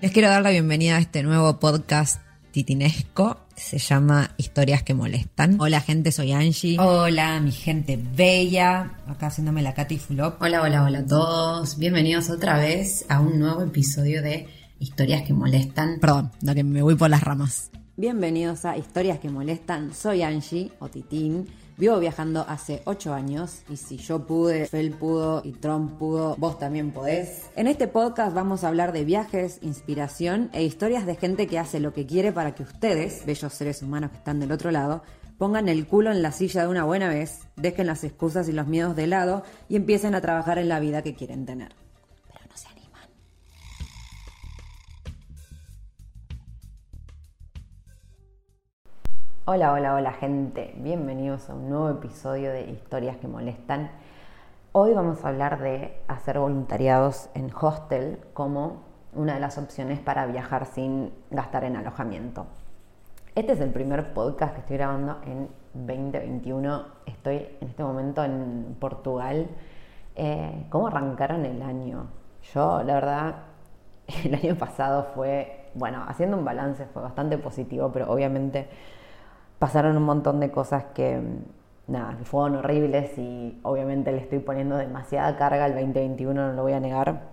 Les quiero dar la bienvenida a este nuevo podcast titinesco. Se llama Historias que molestan. Hola gente, soy Angie. Hola mi gente bella. Acá haciéndome la Katy Fulop. Hola, hola, hola a todos. Bienvenidos otra vez a un nuevo episodio de Historias que molestan. Perdón, la que me voy por las ramas. Bienvenidos a Historias que molestan. Soy Angie o Titín. Vivo viajando hace 8 años y si yo pude, Fel pudo y Trump pudo, vos también podés. En este podcast vamos a hablar de viajes, inspiración e historias de gente que hace lo que quiere para que ustedes, bellos seres humanos que están del otro lado, pongan el culo en la silla de una buena vez, dejen las excusas y los miedos de lado y empiecen a trabajar en la vida que quieren tener. Hola, hola, hola gente. Bienvenidos a un nuevo episodio de Historias que molestan. Hoy vamos a hablar de hacer voluntariados en hostel como una de las opciones para viajar sin gastar en alojamiento. Este es el primer podcast que estoy grabando en 2021. Estoy en este momento en Portugal. Eh, ¿Cómo arrancaron el año? Yo, la verdad, el año pasado fue, bueno, haciendo un balance fue bastante positivo, pero obviamente pasaron un montón de cosas que, nada, que fueron horribles y obviamente le estoy poniendo demasiada carga al 2021, no lo voy a negar.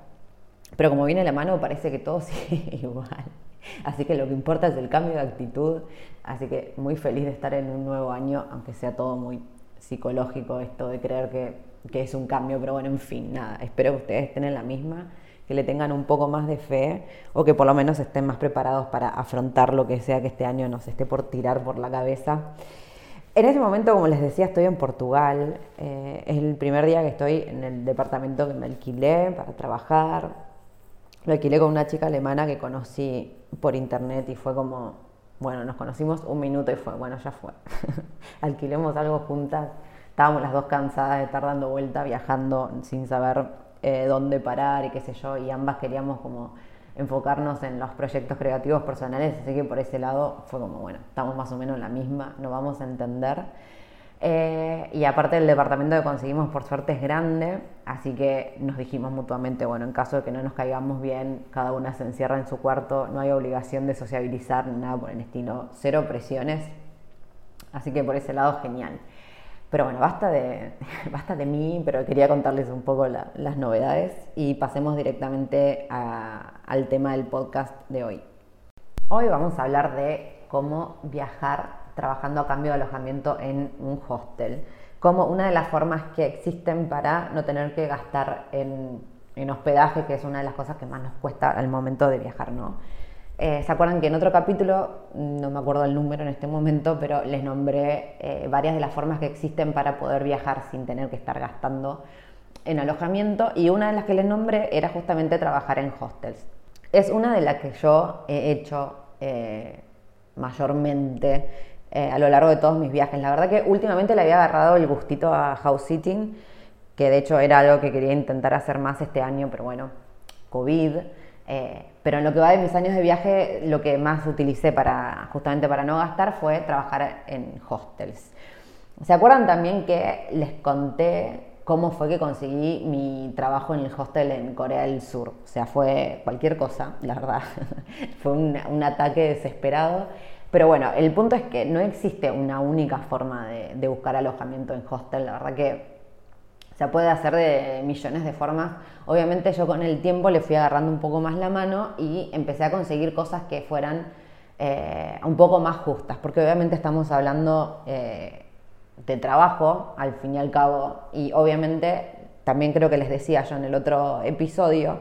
Pero como viene la mano, parece que todo sigue igual. Así que lo que importa es el cambio de actitud. Así que muy feliz de estar en un nuevo año, aunque sea todo muy psicológico esto de creer que, que es un cambio. Pero bueno, en fin, nada, espero que ustedes estén en la misma, que le tengan un poco más de fe o que por lo menos estén más preparados para afrontar lo que sea que este año nos esté por tirar por la cabeza. En ese momento, como les decía, estoy en Portugal. Eh, es el primer día que estoy en el departamento que me alquilé para trabajar. Lo alquilé con una chica alemana que conocí por internet y fue como, bueno, nos conocimos un minuto y fue, bueno, ya fue. Alquilemos algo juntas. Estábamos las dos cansadas de estar dando vuelta, viajando sin saber eh, dónde parar y qué sé yo, y ambas queríamos como enfocarnos en los proyectos creativos personales, así que por ese lado fue como, bueno, estamos más o menos en la misma, nos vamos a entender. Eh, y aparte el departamento que conseguimos por suerte es grande, así que nos dijimos mutuamente, bueno, en caso de que no nos caigamos bien, cada una se encierra en su cuarto, no hay obligación de sociabilizar ni nada por el estilo, cero presiones, así que por ese lado genial. Pero bueno, basta de, basta de mí, pero quería contarles un poco la- las novedades y pasemos directamente al tema del podcast de hoy. Hoy vamos a hablar de cómo viajar trabajando a cambio de alojamiento en un hostel, como una de las formas que existen para no tener que gastar en, en hospedaje, que es una de las cosas que más nos cuesta al momento de viajar, ¿no? Eh, ¿Se acuerdan que en otro capítulo, no me acuerdo el número en este momento, pero les nombré eh, varias de las formas que existen para poder viajar sin tener que estar gastando en alojamiento? Y una de las que les nombré era justamente trabajar en hostels. Es una de las que yo he hecho eh, mayormente a lo largo de todos mis viajes. La verdad que últimamente le había agarrado el gustito a house sitting, que de hecho era algo que quería intentar hacer más este año, pero bueno, COVID. Eh, pero en lo que va de mis años de viaje, lo que más utilicé para justamente para no gastar fue trabajar en hostels. ¿Se acuerdan también que les conté cómo fue que conseguí mi trabajo en el hostel en Corea del Sur? O sea, fue cualquier cosa, la verdad. fue un, ataque desesperado. Pero bueno, el punto es que no existe una única forma de, de buscar alojamiento en hostel. La verdad que Se puede hacer de millones de formas. Obviamente yo con el tiempo le fui agarrando un poco más la mano y empecé a conseguir cosas que fueran eh, un poco más justas, porque obviamente estamos hablando eh, de trabajo, al fin y al cabo, y obviamente, también creo que les decía yo en el otro episodio,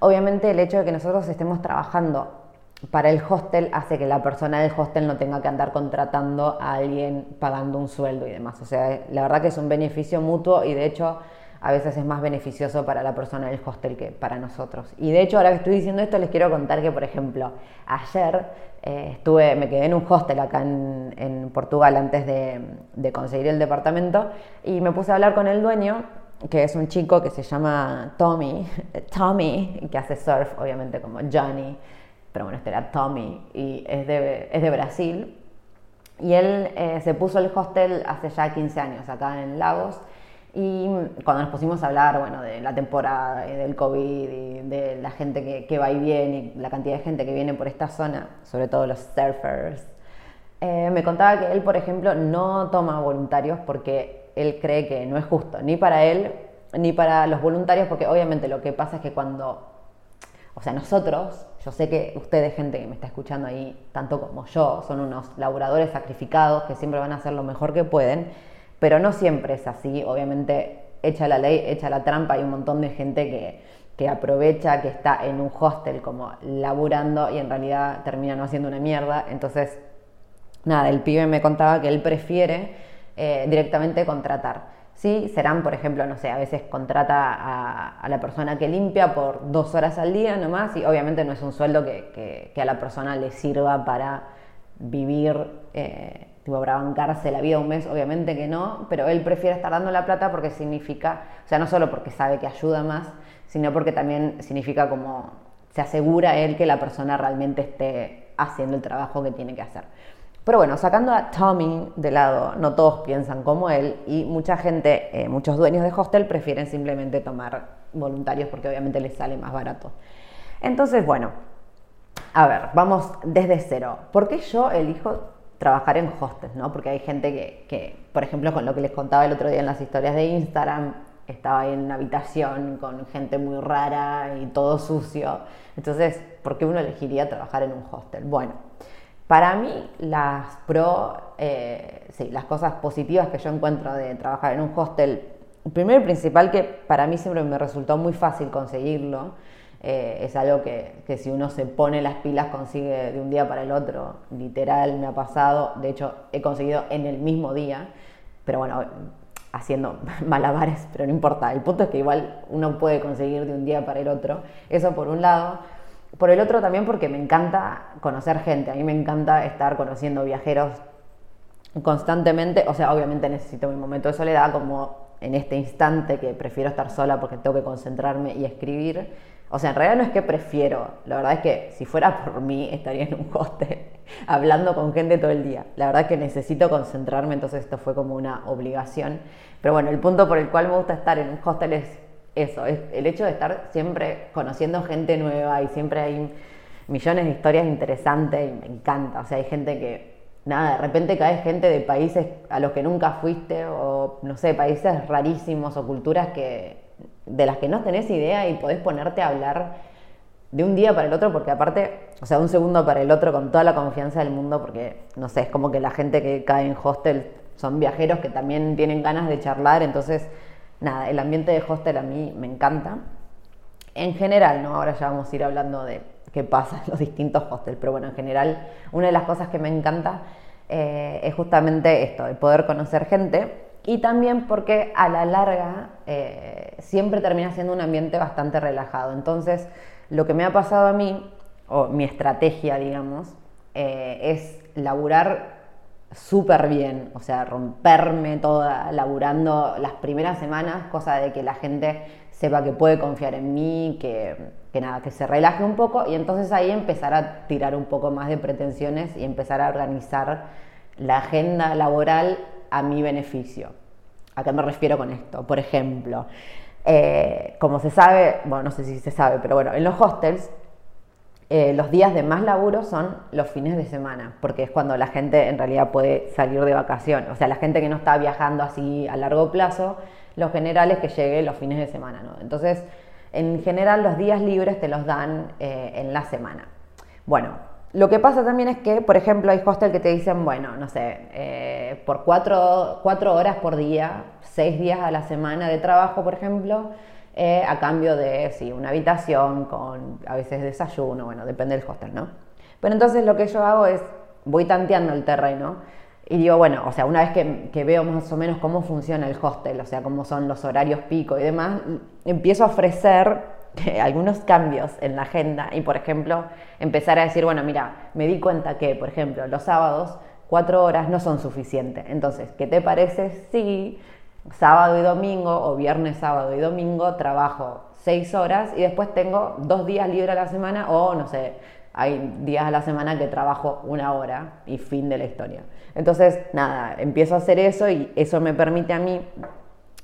obviamente el hecho de que nosotros estemos trabajando para el hostel hace que la persona del hostel no tenga que andar contratando a alguien pagando un sueldo y demás. O sea, la verdad que es un beneficio mutuo y de hecho a veces es más beneficioso para la persona del hostel que para nosotros. Y de hecho, ahora que estoy diciendo esto, les quiero contar que, por ejemplo, ayer eh, estuve, me quedé en un hostel acá en, Portugal antes de, de, conseguir el departamento y me puse a hablar con el dueño, que es un chico que se llama Tommy, Tommy, que hace surf, obviamente como Johnny pero bueno, este era Tommy y es de, es de Brasil. Y él eh, se puso el hostel hace ya 15 años acá en Lagos. Y cuando nos pusimos a hablar, bueno, de la temporada y del COVID y de la gente que, que va y viene y la cantidad de gente que viene por esta zona, sobre todo los surfers, eh, me contaba que él, por ejemplo, no toma voluntarios porque él cree que no es justo, ni para él ni para los voluntarios, porque obviamente lo que pasa es que cuando, o sea, nosotros yo sé que ustedes, gente que me está escuchando ahí, tanto como yo, son unos laburadores sacrificados que siempre van a hacer lo mejor que pueden, pero no siempre es así. Obviamente, echa la ley, echa la trampa, hay un montón de gente que, que aprovecha que está en un hostel como laburando y en realidad termina no haciendo una mierda. Entonces, nada, el pibe me contaba que él prefiere eh, directamente contratar. ¿Sí? Serán, por ejemplo, no sé, a veces contrata a, la persona que limpia por dos horas al día nomás y obviamente no es un sueldo que, a la persona le sirva para vivir, eh, tipo, para bancarse la vida un mes, obviamente que no, pero él prefiere estar dando la plata porque significa, o sea, no solo porque sabe que ayuda más, sino porque también significa como se asegura él que la persona realmente esté haciendo el trabajo que tiene que hacer. Pero bueno, sacando a Tommy de lado, no todos piensan como él y mucha gente, eh, muchos dueños de hostel prefieren simplemente tomar voluntarios porque obviamente les sale más barato. Entonces, bueno, a ver, vamos desde cero. ¿Por qué yo elijo trabajar en hostels? ¿no? Porque hay gente que, que, por ejemplo, con lo que les contaba el otro día en las historias de Instagram, estaba ahí en una habitación con gente muy rara y todo sucio. Entonces, ¿por qué uno elegiría trabajar en un hostel? Bueno, para mí, las pro, eh, sí, las cosas positivas que yo encuentro de trabajar en un hostel, primero y principal que para mí siempre me resultó muy fácil conseguirlo, eh, es algo que, que, si uno se pone las pilas consigue de un día para el otro, literal me ha pasado, de hecho he conseguido en el mismo día, pero bueno, haciendo malabares, pero no importa, el punto es que igual uno puede conseguir de un día para el otro, eso por un lado. Por el otro también porque me encanta conocer gente, a mí me encanta estar conociendo viajeros constantemente, o sea, obviamente necesito mi momento de soledad como en este instante que prefiero estar sola porque tengo que concentrarme y escribir. O sea, en realidad no es que prefiero, la verdad es que si fuera por mí estaría en un hostel hablando con gente todo el día. La verdad es que necesito concentrarme, entonces esto fue como una obligación. Pero bueno, el punto por el cual me gusta estar en un hostel es eso, es el hecho de estar siempre conociendo gente nueva y siempre hay millones de historias interesantes y me encanta. O sea, hay gente que, nada, de repente cae gente de países a los que nunca fuiste o, no sé, países rarísimos o culturas que, de las que no tenés idea y podés ponerte a hablar de un día para el otro, porque aparte, o sea, un segundo para el otro con toda la confianza del mundo, porque, no sé, es como que la gente que cae en hostel son viajeros que también tienen ganas de charlar, entonces nada, el ambiente de hostel a mí me encanta. En general, ¿no? Ahora ya vamos a ir hablando de qué pasa en los distintos hostels, pero bueno, en general, una de las cosas que me encanta eh, es justamente esto, de poder conocer gente y también porque a la larga eh, siempre termina siendo un ambiente bastante relajado. Entonces, lo que me ha pasado a mí, o mi estrategia, digamos, eh, es laburar súper bien, o sea, romperme toda laburando las primeras semanas, cosa de que la gente sepa que puede confiar en mí, que, nada, que se relaje un poco y entonces ahí empezar a tirar un poco más de pretensiones y empezar a organizar la agenda laboral a mi beneficio. ¿A qué me refiero con esto? Por ejemplo, eh, como se sabe, bueno, no sé si se sabe, pero bueno, en los hostels eh, los días de más laburo son los fines de semana, porque es cuando la gente en realidad puede salir de vacación. O sea, la gente que no está viajando así a largo plazo, lo general es que llegue los fines de semana, ¿no? Entonces, en general los días libres te los dan eh, en la semana. Bueno, lo que pasa también es que, por ejemplo, hay hostel que te dicen, bueno, no sé, eh, por cuatro, horas por día, seis días a la semana de trabajo, por ejemplo, eh, a cambio de, sí, una habitación con a veces desayuno, bueno, depende del hostel, ¿no? Pero entonces lo que yo hago es, voy tanteando el terreno y digo, bueno, o sea, una vez que, que, veo más o menos cómo funciona el hostel, o sea, cómo son los horarios pico y demás, empiezo a ofrecer algunos cambios en la agenda y, por ejemplo, empezar a decir, bueno, mira, me di cuenta que, por ejemplo, los sábados cuatro horas no son suficientes. Entonces, ¿qué te parece si sábado y domingo o viernes, sábado y domingo trabajo seis horas y después tengo dos días libres a la semana o, no sé, hay días a la semana que trabajo una hora y fin de la historia. Entonces, nada, empiezo a hacer eso y eso me permite a mí,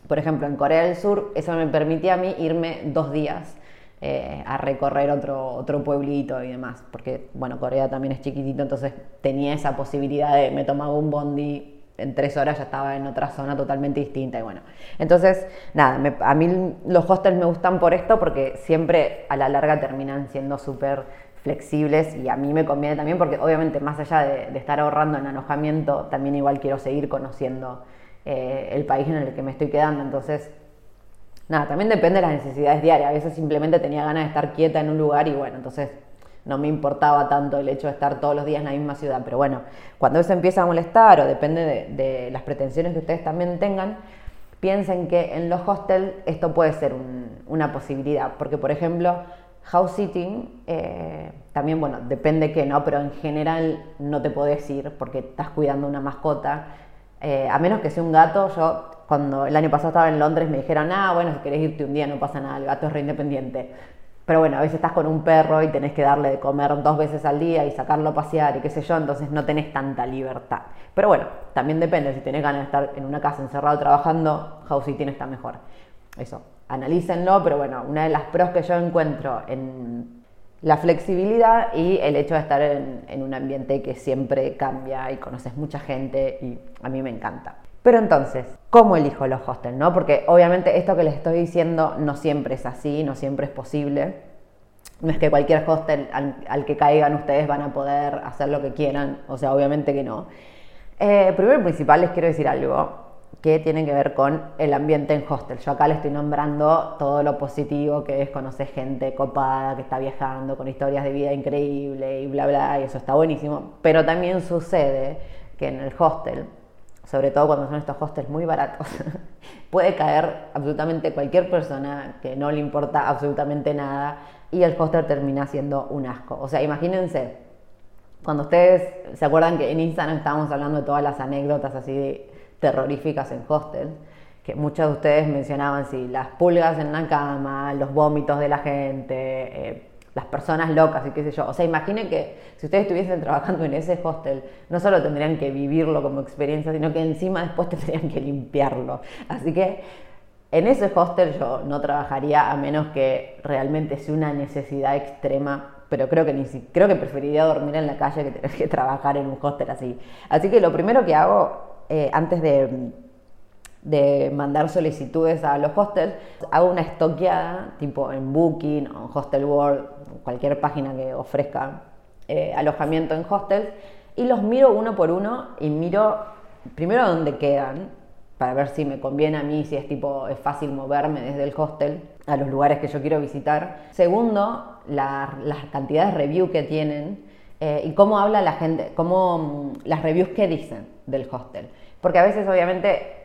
por ejemplo, en Corea del Sur, eso me permite a mí irme dos días eh, a recorrer otro, otro pueblito y demás, porque bueno, Corea también es chiquitito, entonces tenía esa posibilidad de, me tomaba un bondi, en tres horas ya estaba en otra zona totalmente distinta y bueno, entonces nada, a mí los hostels me gustan por esto porque siempre a la larga terminan siendo súper flexibles y a mí me conviene también porque obviamente más allá de, estar ahorrando en alojamiento, también igual quiero seguir conociendo eh, el país en el que me estoy quedando, entonces nada, también depende de las necesidades diarias. A veces simplemente tenía ganas de estar quieta en un lugar y bueno, entonces no me importaba tanto el hecho de estar todos los días en la misma ciudad. Pero bueno, cuando eso empieza a molestar o depende de, las pretensiones que ustedes también tengan, piensen que en los hostels esto puede ser una posibilidad. Porque, por ejemplo, house sitting, eh, también, bueno, depende qué, ¿no? Pero en general no te podés ir porque estás cuidando una mascota. Eh, a menos que sea un gato, yo cuando el año pasado estaba en Londres me dijeron, ah, bueno, si querés irte un día no pasa nada, el gato es re independiente. Pero bueno, a veces estás con un perro y tenés que darle de comer dos veces al día y sacarlo a pasear y qué sé yo, entonces no tenés tanta libertad. Pero bueno, también depende, si tenés ganas de estar en una casa encerrado trabajando, house sitting está mejor. Eso, analícenlo, pero bueno, una de las pros que yo encuentro en la flexibilidad y el hecho de estar en, en un ambiente que siempre cambia y conoces mucha gente y a mí me encanta. Pero entonces, ¿cómo elijo los hostels? No? Porque obviamente esto que les estoy diciendo no siempre es así, no siempre es posible. No es que cualquier hostel al, que caigan ustedes van a poder hacer lo que quieran, o sea, obviamente que no. Eh, primero y principal les quiero decir algo que tiene que ver con el ambiente en hostel. Yo acá les estoy nombrando todo lo positivo que es conocer gente copada, que está viajando, con historias de vida increíble y bla, bla, y eso está buenísimo. Pero también sucede que en el hostel sobre todo cuando son estos hostels muy baratos, puede caer absolutamente cualquier persona que no le importa absolutamente nada y el hostel termina siendo un asco. O sea, imagínense, cuando ustedes se acuerdan que en Instagram estábamos hablando de todas las anécdotas así terroríficas en hostel, que muchos de ustedes mencionaban, sí, las pulgas en la cama, los vómitos de la gente, eh, las personas locas y qué sé yo. O sea, imaginen que si ustedes estuviesen trabajando en ese hostel, no solo tendrían que vivirlo como experiencia, sino que encima después tendrían que limpiarlo. Así que en ese hostel yo no trabajaría a menos que realmente sea una necesidad extrema, pero creo que ni creo que preferiría dormir en la calle que tener que trabajar en un hostel así. Así que lo primero que hago eh, antes de de mandar solicitudes a los hostels, hago una estoqueada, tipo en Booking o Hostel World, cualquier página que ofrezca eh, alojamiento en hostels, y los miro uno por uno y miro primero dónde quedan, para ver si me conviene a mí, si es tipo, es fácil moverme desde el hostel a los lugares que yo quiero visitar. Segundo, las cantidades de review que tienen eh, y cómo habla la gente, cómo mm, las reviews que dicen del hostel. Porque a veces obviamente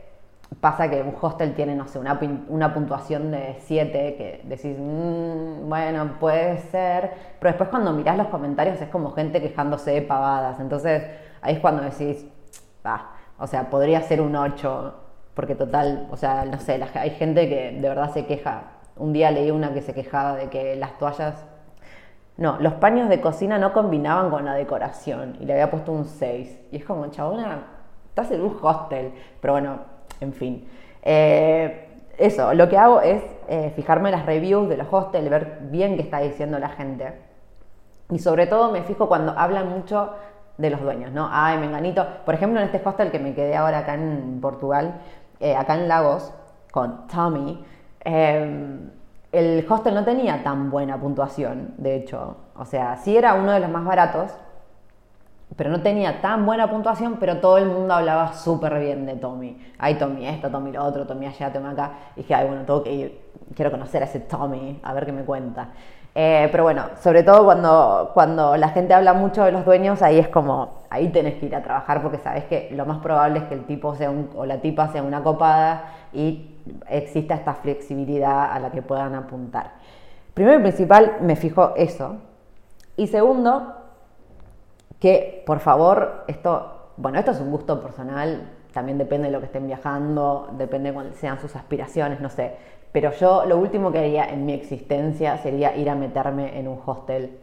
pasa que un hostel tiene, no sé, una, una puntuación de 7 que decís, mm, bueno, puede ser, pero después cuando mirás los comentarios es como gente quejándose de pavadas, entonces ahí es cuando decís, ah, o sea, podría ser un 8, porque total, o sea, no sé, hay gente que de verdad se queja. Un día leí una que se quejaba de que las toallas, no, los paños de cocina no combinaban con la decoración y le había puesto un 6. Y es como, chabona, estás en un hostel, pero bueno, en fin. Eh, eso, lo que hago es eh, fijarme las reviews de los hostels, ver bien qué está diciendo la gente. Y sobre todo me fijo cuando hablan mucho de los dueños, ¿no? Ay, menganito. Por ejemplo, en este hostel que me quedé ahora acá en Portugal, eh, acá en Lagos, con Tommy, el hostel no tenía tan buena puntuación, de hecho. O sea, sí era uno de los más baratos, pero no tenía tan buena puntuación, pero todo el mundo hablaba súper bien de Tommy. Ay, Tommy esto, Tommy lo otro, Tommy allá, Tommy acá. Y dije, ay, bueno, tengo que ir, quiero conocer a ese Tommy, a ver qué me cuenta. Eh, pero bueno, sobre todo cuando, cuando la gente habla mucho de los dueños, ahí es como, ahí tenés que ir a trabajar porque sabes que lo más probable es que el tipo sea un, o la tipa sea una copada y exista esta flexibilidad a la que puedan apuntar. Primero y principal, me fijo eso. Y segundo, que por favor, esto, bueno, esto es un gusto personal, también depende de lo que estén viajando, depende de cuáles sean sus aspiraciones, no sé. Pero yo lo último que haría en mi existencia sería ir a meterme en un hostel,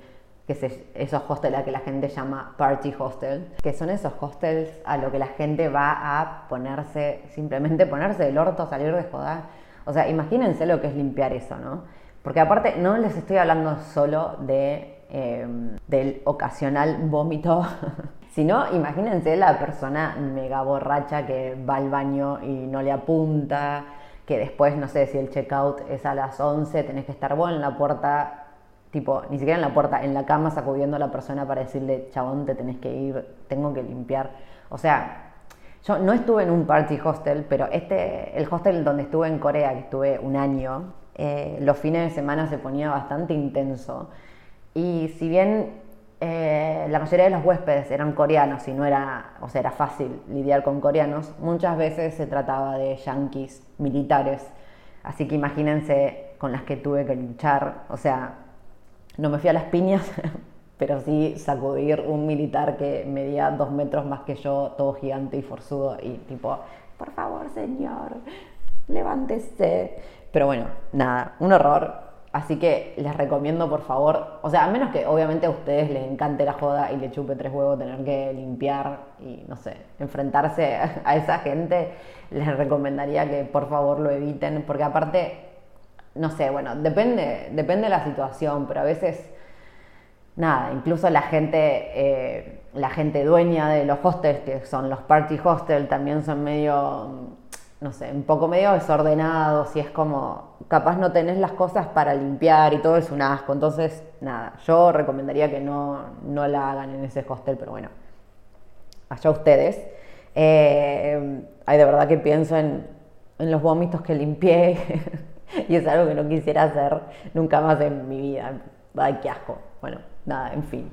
que es esos hostels a que la gente llama party hostel, que son esos hostels a lo que la gente va a ponerse, simplemente ponerse del orto, salir de joder. O sea, imagínense lo que es limpiar eso, ¿no? Porque aparte no les estoy hablando solo de Em, del ocasional vómito, sino imagínense la persona mega borracha que va al baño y no le apunta, que después, no sé, si el checkout es a las 11, tenés que estar vos en la puerta, tipo, ni siquiera en la puerta, en la cama sacudiendo a la persona para decirle, chabón, te tenés que ir, tengo que limpiar. O sea, yo no estuve en un party hostel, pero este, el hostel donde estuve en Corea, que estuve un año, eh, los fines de semana se ponía bastante intenso. Y si bien eh, la mayoría de los huéspedes eran coreanos y no era, o sea, era fácil lidiar con coreanos, muchas veces se trataba de yanquis militares. Así que imagínense con las que tuve que luchar. O sea, no me fui a las piñas, pero sí sacudir un militar que medía dos metros más que yo, todo gigante y forzudo, y tipo, por favor, señor, levántese. Pero bueno, nada, un horror. Así que les recomiendo, por favor, o sea, a menos que obviamente a ustedes les encante la joda y le chupe tres huevos tener que limpiar y, no sé, enfrentarse a esa gente, les recomendaría que por favor lo eviten, porque aparte, no sé, bueno, depende, depende de la situación, pero a veces, nada, incluso la gente, eh, la gente dueña de los hostels, que son los party hostels, también son medio no sé, un poco medio desordenados y es como, capaz no tenés las cosas para limpiar y todo es un asco. Entonces, nada, yo recomendaría que no, no la hagan en ese hostel, pero bueno, allá ustedes. Eh, hay de verdad que pienso en, en los vómitos que limpié y es algo que no quisiera hacer nunca más en mi vida. Ay, qué asco. Bueno, nada, en fin.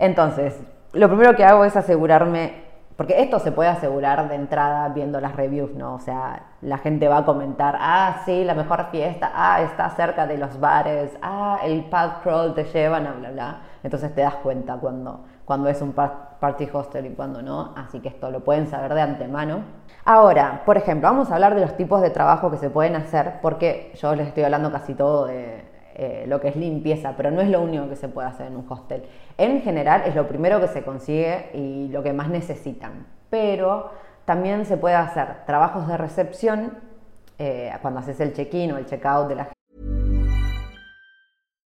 Entonces, lo primero que hago es asegurarme porque esto se puede asegurar de entrada viendo las reviews, ¿no? O sea, la gente va a comentar, ah, sí, la mejor fiesta, ah, está cerca de los bares, ah, el pub crawl te llevan, bla, bla, bla. Entonces te das cuenta cuando, cuando es un party hostel y cuando no, así que esto lo pueden saber de antemano. Ahora, por ejemplo, vamos a hablar de los tipos de trabajo que se pueden hacer, porque yo les estoy hablando casi todo de eh, lo que es limpieza, pero no es lo único que se puede hacer en un hostel. En general es lo primero que se consigue y lo que más necesitan, pero también se puede hacer trabajos de recepción eh, cuando haces el check-in o el check-out de la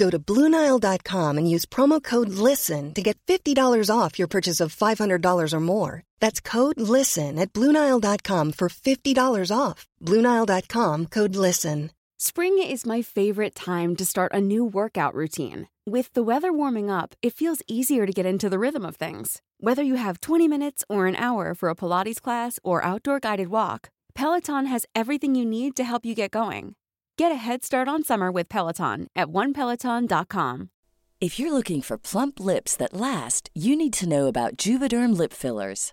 Go to Bluenile.com and use promo code LISTEN to get $50 off your purchase of $500 or more. That's code LISTEN at Bluenile.com for $50 off. Bluenile.com code LISTEN. Spring is my favorite time to start a new workout routine. With the weather warming up, it feels easier to get into the rhythm of things. Whether you have 20 minutes or an hour for a Pilates class or outdoor guided walk, Peloton has everything you need to help you get going. Get a head start on summer with Peloton at onepeloton.com. If you're looking for plump lips that last, you need to know about Juvederm lip fillers.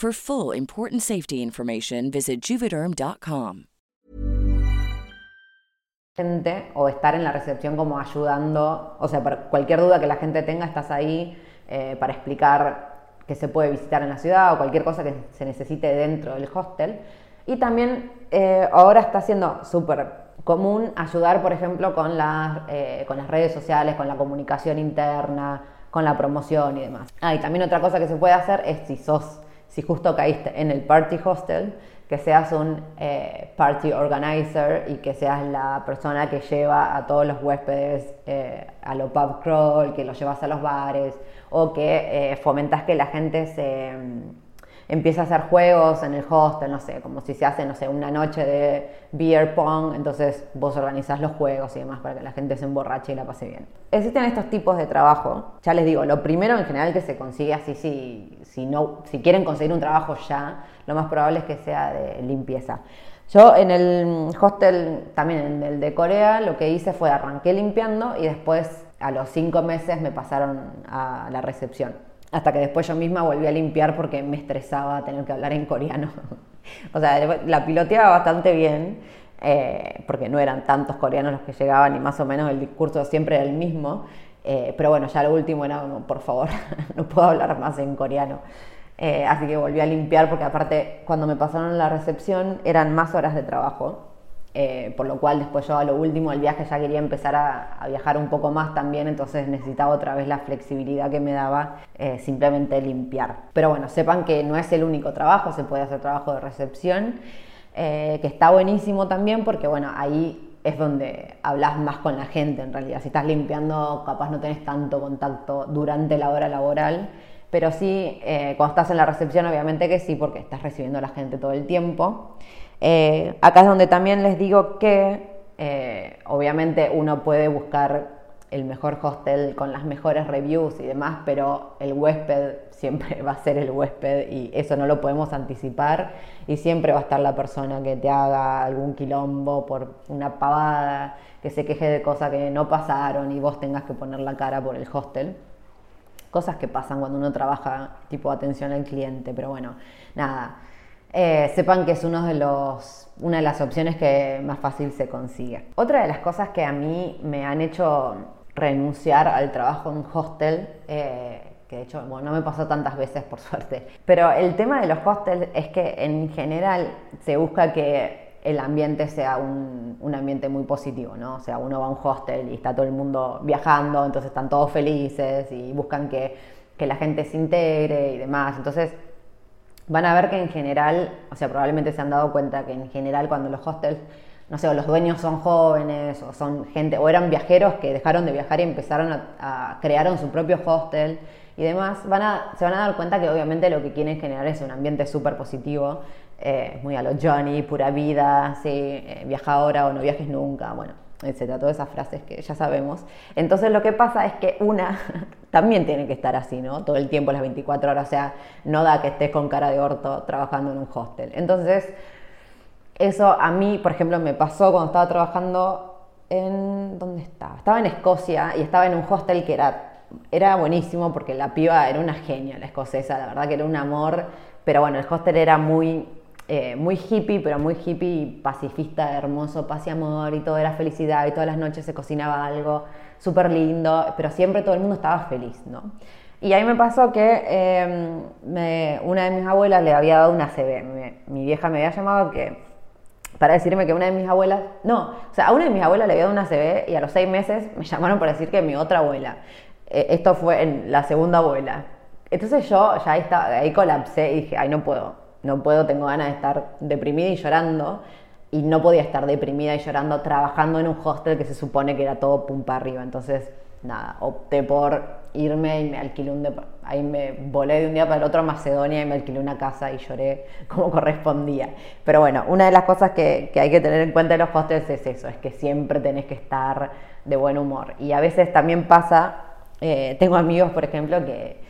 For full important safety information, visit juvederm.com. o estar en la recepción como ayudando, o sea, para cualquier duda que la gente tenga, estás ahí eh, para explicar que se puede visitar en la ciudad o cualquier cosa que se necesite dentro del hostel. Y también eh, ahora está siendo súper común ayudar, por ejemplo, con las, eh, con las redes sociales, con la comunicación interna, con la promoción y demás. Ah, y también otra cosa que se puede hacer es si sos, si justo caíste en el party hostel, que seas un eh, party organizer y que seas la persona que lleva a todos los huéspedes eh, a lo pub crawl, que los llevas a los bares o que eh, fomentas que la gente se empiece a hacer juegos en el hostel, no sé, como si se hace, no sé, una noche de beer pong, entonces vos organizás los juegos y demás para que la gente se emborrache y la pase bien. Existen estos tipos de trabajo, ya les digo, lo primero en general que se consigue así, si, si, no, si quieren conseguir un trabajo ya, lo más probable es que sea de limpieza. Yo en el hostel, también en el de Corea, lo que hice fue arranqué limpiando y después a los cinco meses me pasaron a la recepción. Hasta que después yo misma volví a limpiar porque me estresaba tener que hablar en coreano. o sea, la piloteaba bastante bien, eh, porque no eran tantos coreanos los que llegaban y más o menos el discurso siempre era el mismo. Eh, pero bueno, ya lo último era como, por favor, no puedo hablar más en coreano. Eh, así que volví a limpiar porque aparte cuando me pasaron la recepción eran más horas de trabajo. Eh, por lo cual después yo a lo último del viaje ya quería empezar a, viajar un poco más también, entonces necesitaba otra vez la flexibilidad que me daba eh, simplemente limpiar. Pero bueno, sepan que no es el único trabajo, se puede hacer trabajo de recepción, que está buenísimo también porque bueno, ahí es donde hablas más con la gente en realidad. Si estás limpiando, capaz no tenés tanto contacto durante la hora laboral. Pero sí, eh, cuando estás en la recepción, obviamente que sí, porque estás recibiendo a la gente todo el tiempo. Eh, acá es donde también les digo que eh, obviamente uno puede buscar el mejor hostel con las mejores reviews y demás, pero el huésped siempre va a ser el huésped y eso no lo podemos anticipar y siempre va a estar la persona que te haga algún quilombo por una pavada, que se queje de cosas que no pasaron y vos tengas que poner la cara por el hostel cosas que pasan cuando uno trabaja tipo atención al cliente, pero bueno, nada. Eh, sepan que es uno de los, una de las opciones que más fácil se consigue. Otra de las cosas que a mí me han hecho renunciar al trabajo en hostel, eh, que de hecho no me pasó tantas veces por suerte, pero el tema de los hostels es que en general se busca que el ambiente sea un, ambiente muy positivo, ¿no? O sea, uno va a un hostel y está todo el mundo viajando, entonces están todos felices y buscan que, la gente se integre y demás. Entonces, van a ver que en general, o sea, probablemente se han dado cuenta que en general cuando los hostels, no sé, o los dueños son jóvenes o son gente, o eran viajeros que dejaron de viajar y empezaron a, a crearon su propio hostel y demás, van a, se van a dar cuenta que obviamente lo que quieren generar es un ambiente súper positivo, eh, muy a lo Johnny, pura vida, sí, eh, viaja ahora o no viajes nunca, bueno, etcétera, todas esas frases que ya sabemos. Entonces lo que pasa es que una también tiene que estar así, ¿no? Todo el tiempo, las 24 horas, o sea, no da que estés con cara de orto trabajando en un hostel. Entonces, eso a mí, por ejemplo, me pasó cuando estaba trabajando en... ¿Dónde estaba? Estaba en Escocia y estaba en un hostel que era, era buenísimo porque la piba era una genia, la escocesa, la verdad que era un amor, pero bueno, el hostel era muy eh, muy hippie, pero muy hippie pacifista, hermoso, paz y amor y todo era felicidad y todas las noches se cocinaba algo súper lindo, pero siempre todo el mundo estaba feliz, ¿no? Y ahí me pasó que em, una de mis abuelas le había dado una CB. Mi, vieja me había llamado que para decirme que una de mis abuelas, no, o sea, a una de mis abuelas le había dado una CB y a los seis meses me llamaron para decir que mi otra abuela. Eh, esto fue en la segunda abuela. Entonces yo ya ahí, estaba, ahí colapsé y dije, ay, no puedo no puedo, tengo ganas de estar deprimida y llorando. Y no podía estar deprimida y llorando trabajando en un hostel que se supone que era todo pum para arriba. Entonces, nada, opté por irme y me alquilé un ahí me volé de un día para el otro a Macedonia y me alquilé una casa y lloré como correspondía. Pero bueno, una de las cosas que, hay que tener en cuenta en los hostels es eso, es que siempre tenés que estar de buen humor. Y a veces también pasa, eh, tengo amigos, por ejemplo, que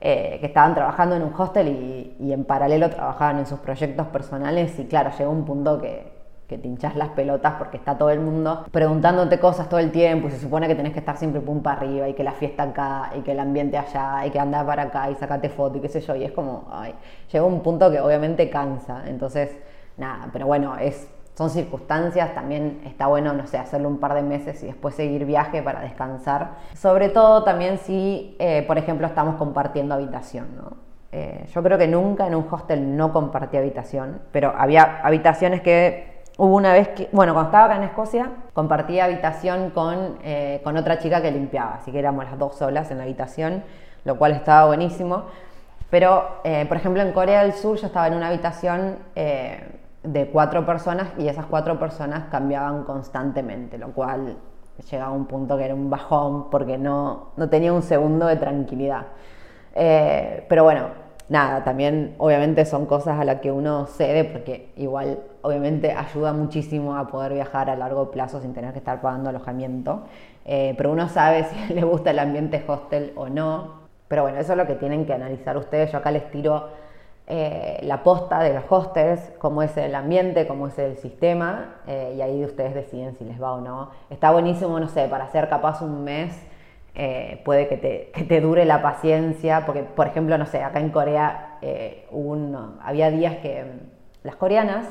eh, que estaban trabajando en un hostel y, en paralelo trabajaban en sus proyectos personales y claro, llegó un punto que, que te hinchas las pelotas porque está todo el mundo preguntándote cosas todo el tiempo y se supone que tenés que estar siempre pum para arriba y que la fiesta acá y que el ambiente allá y que andar para acá y sacate foto y qué sé yo. Y es como, ay, llegó un punto que obviamente cansa, entonces nada, pero bueno, es son circunstancias, también está bueno, no sé, hacerlo un par de meses y después seguir viaje para descansar. Sobre todo también si, eh, por ejemplo, estamos compartiendo habitación, ¿no? Eh, yo creo que nunca en un hostel no compartí habitación, pero había habitaciones que hubo una vez que, bueno, cuando estaba acá en Escocia, compartí habitación con, eh, con otra chica que limpiaba, así que éramos las dos solas en la habitación, lo cual estaba buenísimo. Pero, por ejemplo, en Corea del Sur yo estaba en una habitación de cuatro personas y esas cuatro personas cambiaban constantemente, lo cual llegaba a un punto que era un bajón porque no, no tenía un segundo de tranquilidad. Eh, pero bueno, nada, también obviamente son cosas a las que uno cede porque igual obviamente ayuda muchísimo a poder viajar a largo plazo sin tener que estar pagando alojamiento. Eh, pero uno sabe si le gusta el ambiente hostel o no. Pero bueno, eso es lo que tienen que analizar ustedes. Yo acá les tiro eh, la posta de los hostels, cómo es el ambiente, cómo es el sistema, eh, y ahí ustedes deciden si les va o no. Está buenísimo, no sé, para hacer capaz un mes, eh, puede que te, dure la paciencia, porque por ejemplo, no sé, acá en Corea había días que mm, las coreanas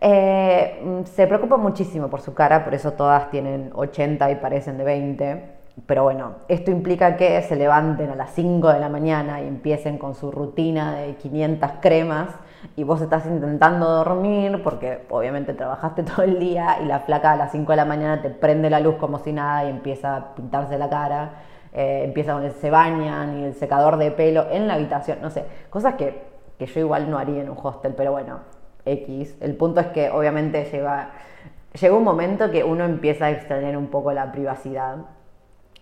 mm, se preocupan muchísimo por su cara, por eso todas tienen 80 y parecen de 20 pero bueno, esto implica que se levanten a las 5 de la mañana y empiecen con su rutina de 500 cremas y vos estás intentando dormir porque obviamente trabajaste todo el día y la flaca a las 5 de la mañana te prende la luz como si nada y empieza a pintarse la cara, eh, empieza con el se bañan y el secador de pelo en la habitación, no sé, cosas que, que yo igual no haría en un hostel, pero bueno, X. El punto es que obviamente llega, llega un momento que uno empieza a extrañar un poco la privacidad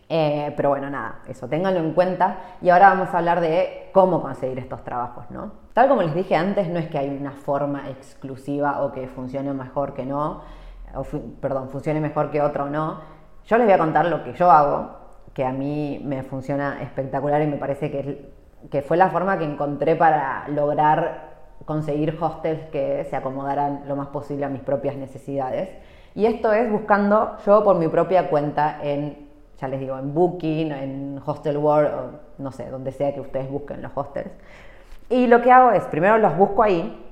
eh, pero bueno, nada, eso, ténganlo en cuenta. Y ahora vamos a hablar de cómo conseguir estos trabajos, ¿no? Tal como les dije antes, no es que hay una forma exclusiva o que funcione mejor que no, o perdón, funcione mejor que otro o no. Yo les voy a contar lo que yo hago, que a mí me funciona espectacular y me parece que, que fue la forma que encontré para lograr conseguir hostels que se acomodaran lo más posible a mis propias necesidades. Y esto es buscando yo por mi propia cuenta en ya les digo, en Booking, en Hostel World, o no sé, donde sea que ustedes busquen los hostels. Y lo que hago es, primero los busco ahí,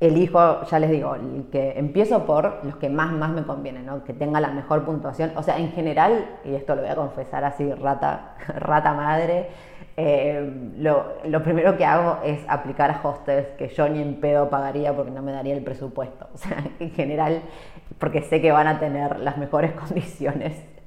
elijo, ya les digo, que empiezo por los que más, más me convienen, ¿no? que tenga la mejor puntuación. O sea, en general, y esto lo voy a confesar así, rata, rata madre, eh, lo, lo, primero que hago es aplicar a hostels que yo ni en pedo pagaría porque no me daría el presupuesto. O sea, en general, porque sé que van a tener las mejores condiciones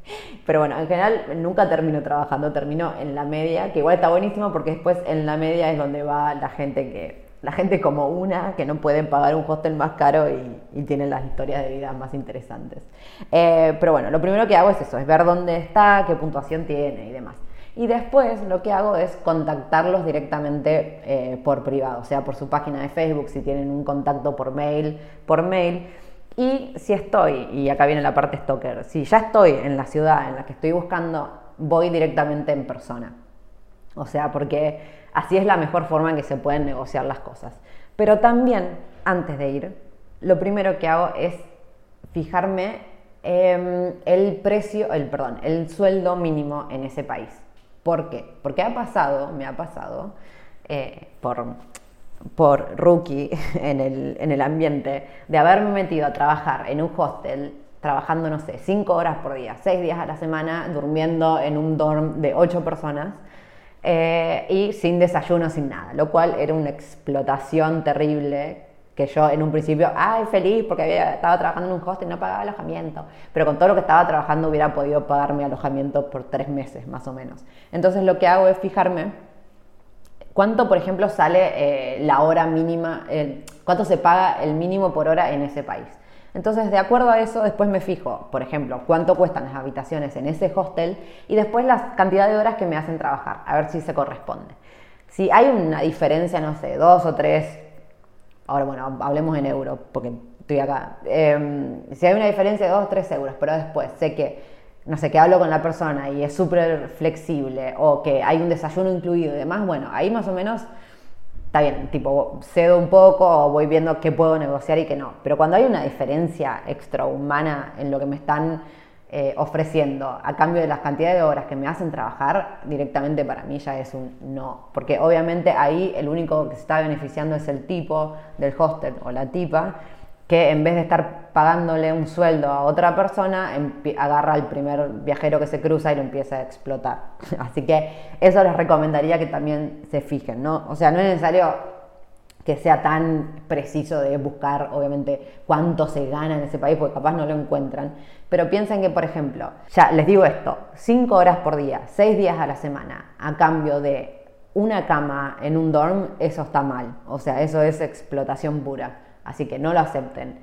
pero bueno, en general nunca termino trabajando, termino en la media, que igual está buenísimo porque después en la media es donde va la gente que, la gente como una, que no pueden pagar un hostel más caro y, tienen las historias de vida más interesantes. Eh, pero bueno, lo primero que hago es eso, es ver dónde está, qué puntuación tiene y demás. Y después lo que hago es contactarlos directamente eh, por privado, o sea, por su página de Facebook, si tienen un contacto por mail, por mail Y si estoy, y acá viene la parte stalker, si ya estoy en la ciudad en la que estoy buscando, voy directamente en persona. O sea, porque así es la mejor forma en que se pueden negociar las cosas. Pero también, antes de ir, lo primero que hago es fijarme el precio, el perdón, el sueldo mínimo en ese país. ¿Por qué? Porque ha pasado, me ha pasado, eh, por por rookie en el, en el ambiente, de haberme metido a trabajar en un hostel, trabajando, no sé, cinco horas por día, seis días a la semana, durmiendo en un dorm de ocho personas eh, y sin desayuno, sin nada, lo cual era una explotación terrible que yo en un principio, ay, feliz porque había, estaba trabajando en un hostel y no pagaba alojamiento, pero con todo lo que estaba trabajando hubiera podido pagar mi alojamiento por tres meses más o menos. Entonces lo que hago es fijarme ¿Cuánto, por ejemplo, sale eh, la hora mínima, cuánto se paga el mínimo por hora en ese país? Entonces, de acuerdo a eso, después me fijo, por ejemplo, cuánto cuestan las habitaciones en ese hostel y después la cantidad de horas que me hacen trabajar, a ver si se corresponde. Si hay una diferencia, no sé, dos o tres, ahora bueno, hablemos en euros, porque estoy acá. Em, si hay una diferencia de dos o tres euros, pero después sé que no sé, que hablo con la persona y es súper flexible o que hay un desayuno incluido y demás, bueno, ahí más o menos está bien, tipo, cedo un poco o voy viendo qué puedo negociar y qué no. Pero cuando hay una diferencia extrahumana en lo que me están eh, ofreciendo a cambio de las cantidades de horas que me hacen trabajar, directamente para mí ya es un no. Porque obviamente ahí el único que se está beneficiando es el tipo del hostel o la tipa que en vez de estar pagándole un sueldo a otra persona, agarra al primer viajero que se cruza y lo empieza a explotar. Así que eso les recomendaría que también se fijen, ¿no? O sea, no es necesario que sea tan preciso de buscar, obviamente, cuánto se gana en ese país, porque capaz no lo encuentran. Pero piensen que, por ejemplo, ya les digo esto, 5 horas por día, 6 días a la semana, a cambio de una cama en un dorm, eso está mal. O sea, eso es explotación pura así que no lo acepten.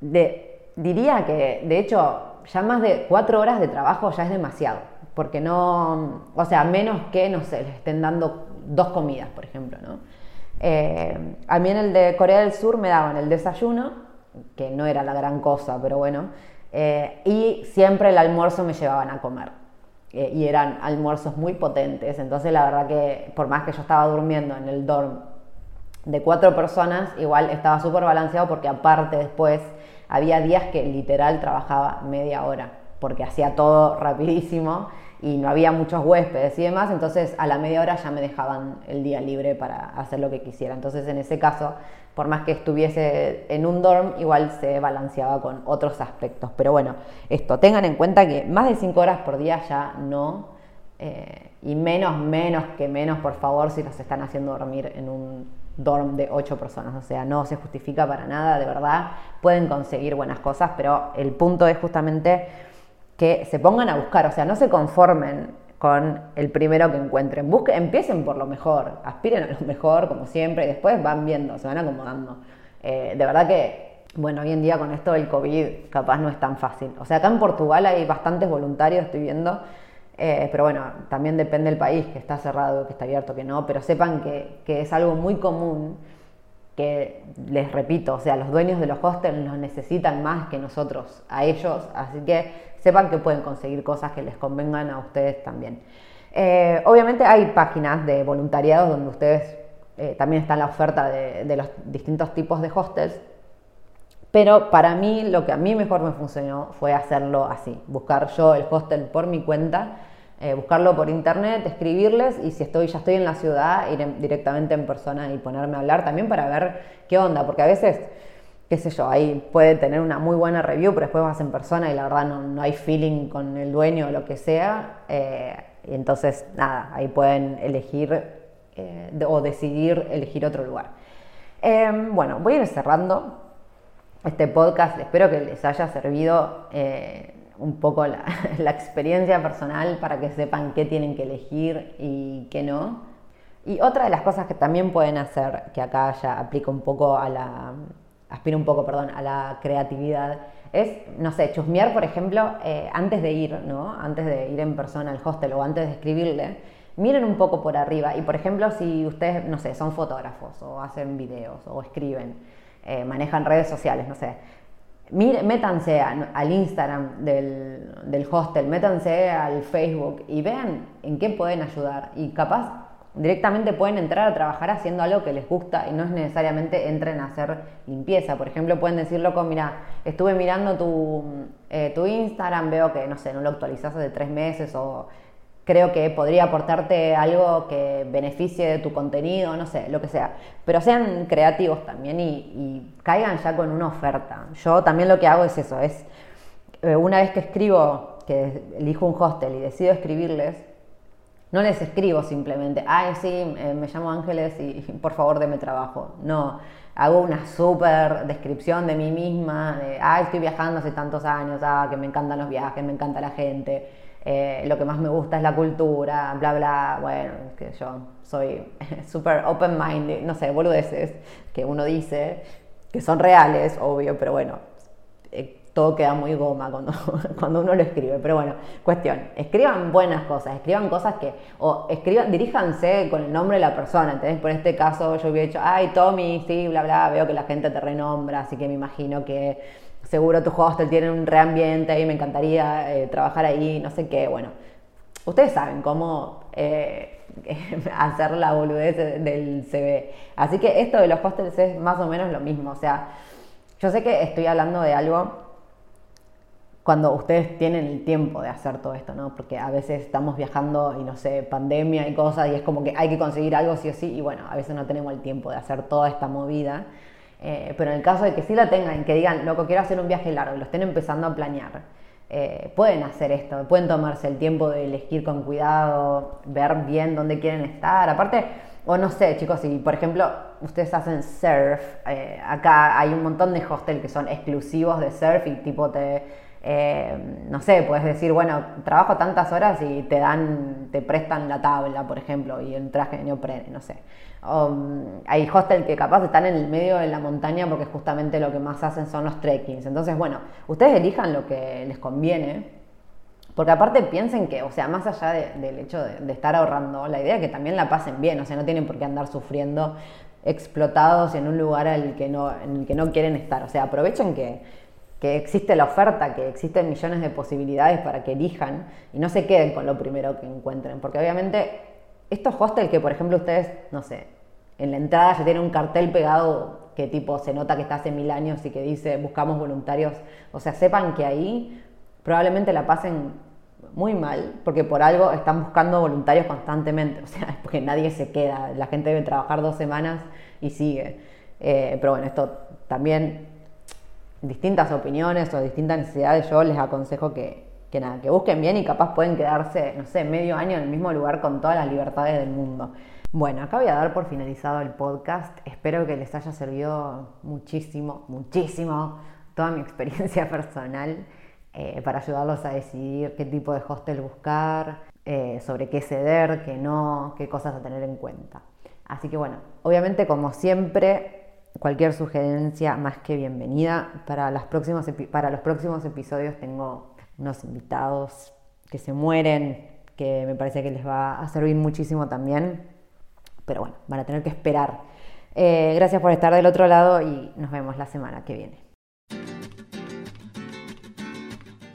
diría que, de hecho, ya más de cuatro horas de trabajo ya es demasiado, porque no, o sea, menos que, no sé, les estén dando dos comidas, por ejemplo, ¿no? Eh, a mí en el de Corea del Sur me daban el desayuno, que no era la gran cosa, pero bueno, eh, y siempre el almuerzo me llevaban a comer. Eh, y eran almuerzos muy potentes, entonces la verdad que por más que yo estaba durmiendo en el dorm de cuatro personas, igual estaba súper balanceado porque aparte después había días que literal trabajaba media hora, porque hacía todo rapidísimo y no había muchos huéspedes y demás, entonces a la media hora ya me dejaban el día libre para hacer lo que quisiera. Entonces en ese caso, por más que estuviese en un dorm, igual se balanceaba con otros aspectos. Pero bueno, esto, tengan en cuenta que más de cinco horas por día ya no, eh, y menos, menos que menos, por favor, si los están haciendo dormir en un dorm de ocho personas, o sea, no se justifica para nada, de verdad, pueden conseguir buenas cosas, pero el punto es justamente que se pongan a buscar, o sea, no se conformen con el primero que encuentren, Busquen, empiecen por lo mejor, aspiren a lo mejor, como siempre, y después van viendo, se van acomodando. Eh, de verdad que, bueno, hoy en día con esto del COVID capaz no es tan fácil. O sea, acá en Portugal hay bastantes voluntarios, estoy viendo, eh, pero bueno, también depende del país, que está cerrado, que está abierto, que no, pero sepan que, que, es algo muy común que, les repito, o sea, los dueños de los hostels nos necesitan más que nosotros a ellos, así que sepan que pueden conseguir cosas que les convengan a ustedes también. Eh, obviamente hay páginas de voluntariados donde ustedes eh, también está la oferta de, de los distintos tipos de hostels, pero para mí, lo que a mí mejor me funcionó fue hacerlo así, buscar yo el hostel por mi cuenta, eh, buscarlo por internet, escribirles y si estoy, ya estoy en la ciudad, ir directamente en persona y ponerme a hablar también para ver qué onda, porque a veces, qué sé yo, ahí puede tener una muy buena review, pero después vas en persona y la verdad no, hay feeling con el dueño o lo que sea, eh, y entonces nada, ahí pueden elegir eh, o decidir elegir otro lugar. Em, bueno, voy a ir cerrando este podcast. Espero que les haya servido eh, un poco la, experiencia personal para que sepan qué tienen que elegir y qué no. Y otra de las cosas que también pueden hacer, que acá ya aplica un poco a la, aspira un poco, perdón, a la creatividad, es, no sé, chusmear, por ejemplo, eh, antes de ir, ¿no? Antes de ir en persona al hostel o antes de escribirle, miren un poco por arriba. Y, por ejemplo, si ustedes, no sé, son fotógrafos o hacen videos o escriben, eh, manejan redes sociales, no sé. métanse al Instagram del, del hostel, métanse al Facebook y vean en qué pueden ayudar. Y capaz directamente pueden entrar a trabajar haciendo algo que les gusta y no es necesariamente entren a hacer limpieza. Por ejemplo, pueden decir, loco, mira, estuve mirando tu, eh, tu Instagram, veo que, no sé, no lo actualizas hace tres meses o creo que podría aportarte algo que beneficie de tu contenido, no sé, lo que sea. Pero sean creativos también y, caigan ya con una oferta. Yo también lo que hago es eso, es eh, una vez que escribo, que elijo un hostel y decido escribirles, no les escribo simplemente, ay, sí, eh, me llamo Ángeles y, por favor deme trabajo. No, hago una súper descripción de mí misma, de, ay, estoy viajando hace tantos años, ah, que me encantan los viajes, me encanta la gente, eh, lo que más me gusta es la cultura, bla, bla, bueno, que yo soy súper open-minded, no sé, boludeces que uno dice, que son reales, obvio, pero bueno, todo queda muy goma cuando, cuando uno lo escribe. Pero bueno, cuestión, escriban buenas cosas, escriban cosas que, o escriban, diríjanse con el nombre de la persona, ¿entendés? Por este caso yo hubiera dicho, ay, Tommy, sí, bla, bla, veo que la gente te renombra, así que me imagino que seguro tu hostel tiene un reambiente y me encantaría eh, trabajar ahí, no sé qué, bueno. Ustedes saben cómo eh, hacer la boludez del CV. Así que esto de los hostels es más o menos lo mismo. O sea, yo sé que estoy hablando de algo cuando ustedes tienen el tiempo de hacer todo esto, ¿no? Porque a veces estamos viajando y no sé, pandemia y cosas, y es como que hay que conseguir algo sí o sí, y bueno, a veces no tenemos el tiempo de hacer toda esta movida. Eh, pero en el caso de que sí la tengan, que digan, loco, quiero hacer un viaje largo, y lo estén empezando a planear, eh, pueden hacer esto, pueden tomarse el tiempo de elegir con cuidado, ver bien dónde quieren estar. Aparte, o no sé, chicos, si por ejemplo ustedes hacen surf, eh, acá hay un montón de hostels que son exclusivos de surf y tipo te eh, no sé, puedes decir, bueno, trabajo tantas horas y te dan, te prestan la tabla, por ejemplo, y el traje de neoprene, no sé. Mm, hay hostels que capaz están en el medio de la montaña porque justamente lo que más hacen son los trekkings. Entonces, bueno, ustedes elijan lo que les conviene. Porque aparte piensen que, o sea, más allá del hecho de, estar ahorrando, la idea es que también la pasen bien, o sea, no tienen por qué andar sufriendo explotados en un lugar al que no, en el que no quieren estar. O sea, aprovechen que existe la oferta, que existen millones de posibilidades para que elijan y no se queden con lo primero que encuentren. Porque obviamente estos hostels que, por ejemplo, ustedes, no sé, en la entrada ya tienen un cartel pegado que tipo se nota que está hace mil años y que dice buscamos voluntarios, o sea, sepan que ahí probablemente la pasen muy mal, porque por algo están buscando voluntarios constantemente, o sea, es porque nadie se queda, la gente debe trabajar dos semanas y sigue. Eh, pero bueno, esto también distintas opiniones o distintas necesidades, yo les aconsejo que, que nada, que busquen bien y capaz pueden quedarse, no sé, medio año en el mismo lugar con todas las libertades del mundo. Bueno, acá voy a dar por finalizado el podcast. Espero que les haya servido muchísimo, muchísimo toda mi experiencia personal eh, para ayudarlos a decidir qué tipo de hostel buscar, eh, sobre qué ceder, qué no, qué cosas a tener en cuenta. Así que bueno, obviamente como siempre Cualquier sugerencia más que bienvenida. Para, las próximas, para los próximos episodios tengo unos invitados que se mueren, que me parece que les va a servir muchísimo también. Pero bueno, van a tener que esperar. Eh, gracias por estar del otro lado y nos vemos la semana que viene.